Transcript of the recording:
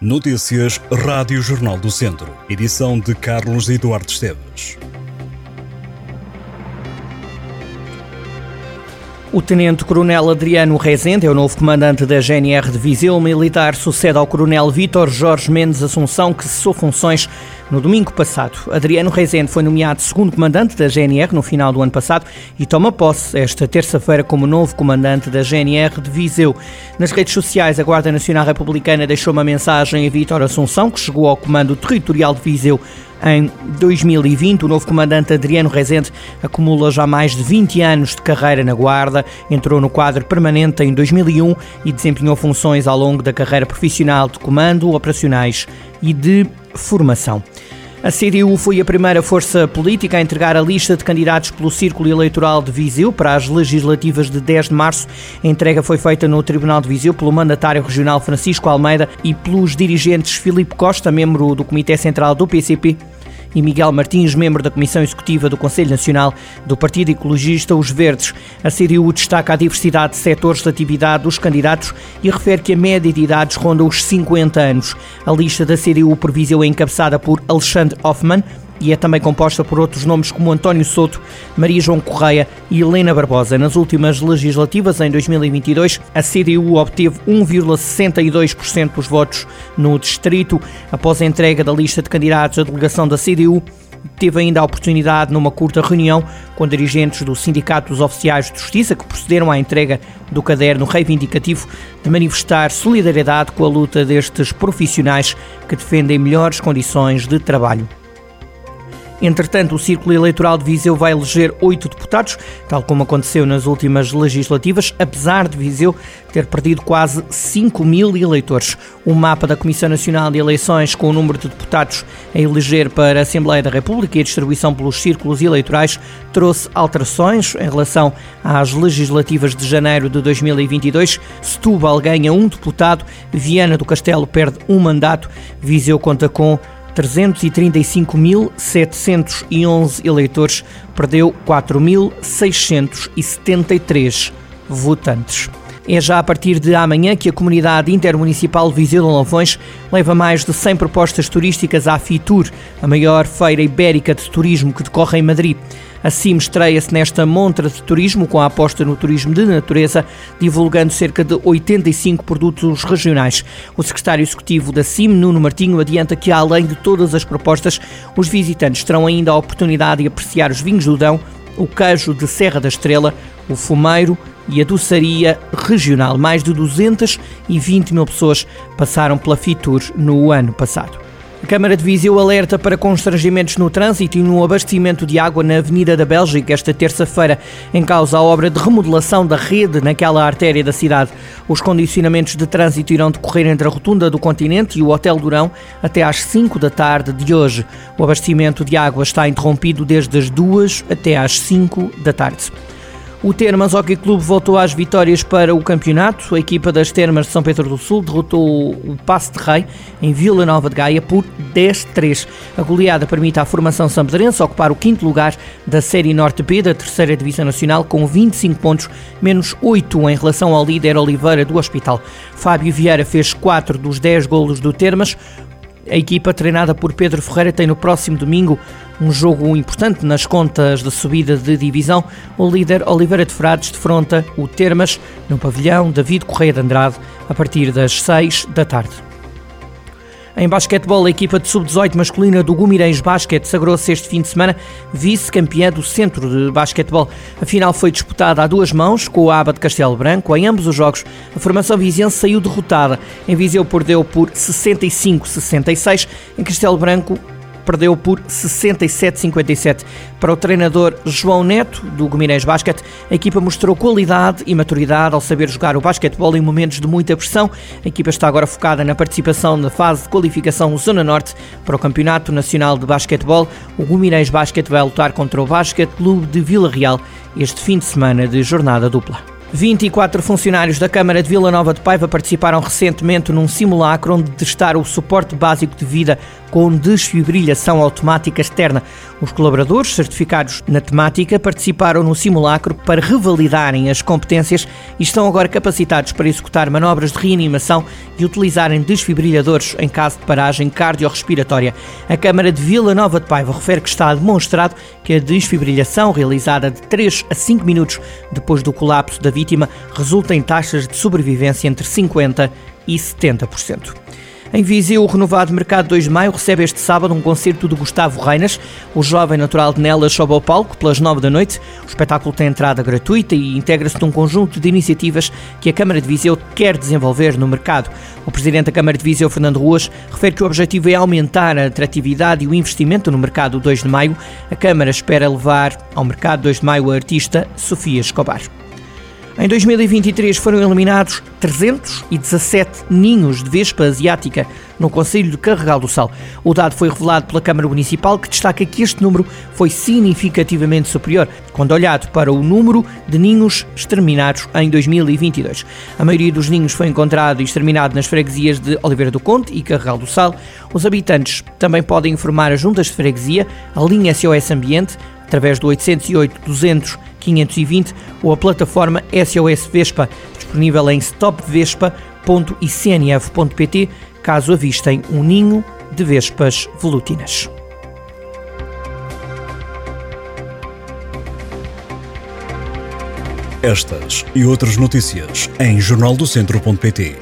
Notícias Rádio Jornal do Centro. Edição de Carlos Eduardo Esteves. O Tenente-Coronel Adriano Rezende é o novo comandante da GNR de Viseu. Militar sucede ao Coronel Vítor Jorge Mendes Assunção, que cessou funções no domingo passado. Adriano Rezende foi nomeado segundo comandante da GNR no final do ano passado e toma posse esta terça-feira como novo comandante da GNR de Viseu. Nas redes sociais, a Guarda Nacional Republicana deixou uma mensagem a Vítor Assunção, que chegou ao comando territorial de Viseu em 2020, o novo comandante Adriano Rezende acumula já mais de 20 anos de carreira na Guarda, entrou no quadro permanente em 2001 e desempenhou funções ao longo da carreira profissional de comando, operacionais e de formação. A CDU foi a primeira força política a entregar a lista de candidatos pelo Círculo Eleitoral de Viseu para as legislativas de 10 de março. A entrega foi feita no Tribunal de Viseu pelo mandatário regional Francisco Almeida e pelos dirigentes Filipe Costa, membro do Comitê Central do PCP, e Miguel Martins, membro da Comissão Executiva do Conselho Nacional do Partido Ecologista Os Verdes. A CDU destaca a diversidade de setores de atividade dos candidatos e refere que a média de idades ronda os 50 anos. A lista da CDU previseu é encabeçada por Alexandre Hoffmann, e é também composta por outros nomes como António Souto, Maria João Correia e Helena Barbosa. Nas últimas legislativas, em 2022, a CDU obteve 1,62% dos votos no distrito. Após a entrega da lista de candidatos, a delegação da CDU teve ainda a oportunidade, numa curta reunião com dirigentes do Sindicato dos Oficiais de Justiça, que procederam à entrega do caderno reivindicativo, de manifestar solidariedade com a luta destes profissionais que defendem melhores condições de trabalho. Entretanto, o Círculo Eleitoral de Viseu vai eleger oito deputados, tal como aconteceu nas últimas legislativas, apesar de Viseu ter perdido quase 5 mil eleitores. O mapa da Comissão Nacional de Eleições, com o número de deputados a eleger para a Assembleia da República e a distribuição pelos círculos eleitorais, trouxe alterações em relação às legislativas de janeiro de 2022. Setúbal ganha um deputado, Viana do Castelo perde um mandato, Viseu conta com 335.711 eleitores, perdeu 4.673 votantes. É já a partir de amanhã que a comunidade intermunicipal Viseu de Lavões leva mais de 100 propostas turísticas à FITUR, a maior feira ibérica de turismo que decorre em Madrid. A CIM estreia-se nesta montra de turismo com a aposta no turismo de natureza, divulgando cerca de 85 produtos regionais. O secretário executivo da CIM, Nuno Martinho, adianta que, além de todas as propostas, os visitantes terão ainda a oportunidade de apreciar os vinhos do Dão, o queijo de Serra da Estrela, o fumeiro e a doçaria regional. Mais de 220 mil pessoas passaram pela Fitur no ano passado. A Câmara de Viseu alerta para constrangimentos no trânsito e no abastecimento de água na Avenida da Bélgica esta terça-feira, em causa a obra de remodelação da rede naquela artéria da cidade. Os condicionamentos de trânsito irão decorrer entre a Rotunda do Continente e o Hotel Durão até às 5 da tarde de hoje. O abastecimento de água está interrompido desde as 2 até às 5 da tarde. O Termas Hockey Clube voltou às vitórias para o campeonato. A equipa das Termas de São Pedro do Sul derrotou o Passe de Rei em Vila Nova de Gaia por 10-3. A goleada permite à formação sampedrense ocupar o quinto lugar da Série Norte B da terceira Divisão Nacional com 25 pontos, menos 8 em relação ao líder Oliveira do Hospital. Fábio Vieira fez 4 dos 10 golos do Termas. A equipa treinada por Pedro Ferreira tem no próximo domingo um jogo importante nas contas de subida de divisão. O líder Oliveira de Frades defronta o Termas no pavilhão David Correia de Andrade a partir das 6 da tarde. Em basquetebol, a equipa de sub-18 masculina do Gumirães Basket sagrou-se este fim de semana vice-campeã do centro de basquetebol. A final foi disputada a duas mãos com o ABA de Castelo Branco. Em ambos os jogos, a formação viziense saiu derrotada. Em Viseu perdeu por 65-66. Em Castelo Branco, perdeu por 67-57. Para o treinador João Neto, do Guimarães Basket, a equipa mostrou qualidade e maturidade ao saber jogar o basquetebol em momentos de muita pressão. A equipa está agora focada na participação na fase de qualificação Zona Norte para o Campeonato Nacional de Basquetebol. O Guimarães Basket vai lutar contra o Basket Clube de Vila Real este fim de semana de jornada dupla. 24 funcionários da Câmara de Vila Nova de Paiva participaram recentemente num simulacro onde testaram o suporte básico de vida com desfibrilhação automática externa. Os colaboradores certificados na temática participaram no simulacro para revalidarem as competências e estão agora capacitados para executar manobras de reanimação e utilizarem desfibrilhadores em caso de paragem cardiorrespiratória. A Câmara de Vila Nova de Paiva refere que está demonstrado que a desfibrilhação realizada de 3 a 5 minutos depois do colapso da vítima resulta em taxas de sobrevivência entre 50% e 70%. Em Viseu, o renovado Mercado 2 de Maio recebe este sábado um concerto de Gustavo Reinas. O jovem natural de Nelas sobe ao palco pelas 9 da noite. O espetáculo tem entrada gratuita e integra-se num conjunto de iniciativas que a Câmara de Viseu quer desenvolver no mercado. O presidente da Câmara de Viseu, Fernando Ruas, refere que o objetivo é aumentar a atratividade e o investimento no Mercado 2 de Maio. A Câmara espera levar ao Mercado 2 de Maio a artista Sofia Escobar. Em 2023 foram eliminados 317 ninhos de vespa asiática no Conselho de Carregal do Sal. O dado foi revelado pela Câmara Municipal, que destaca que este número foi significativamente superior, quando olhado para o número de ninhos exterminados em 2022. A maioria dos ninhos foi encontrado e exterminado nas freguesias de Oliveira do Conde e Carregal do Sal. Os habitantes também podem informar as juntas de freguesia, a linha SOS Ambiente, através do 808 200 520 ou a plataforma SOS Vespa, disponível em stopvespa.icnf.pt, caso avistem um ninho de vespas velutinas. Estas e outras notícias em jornaldocentro.pt.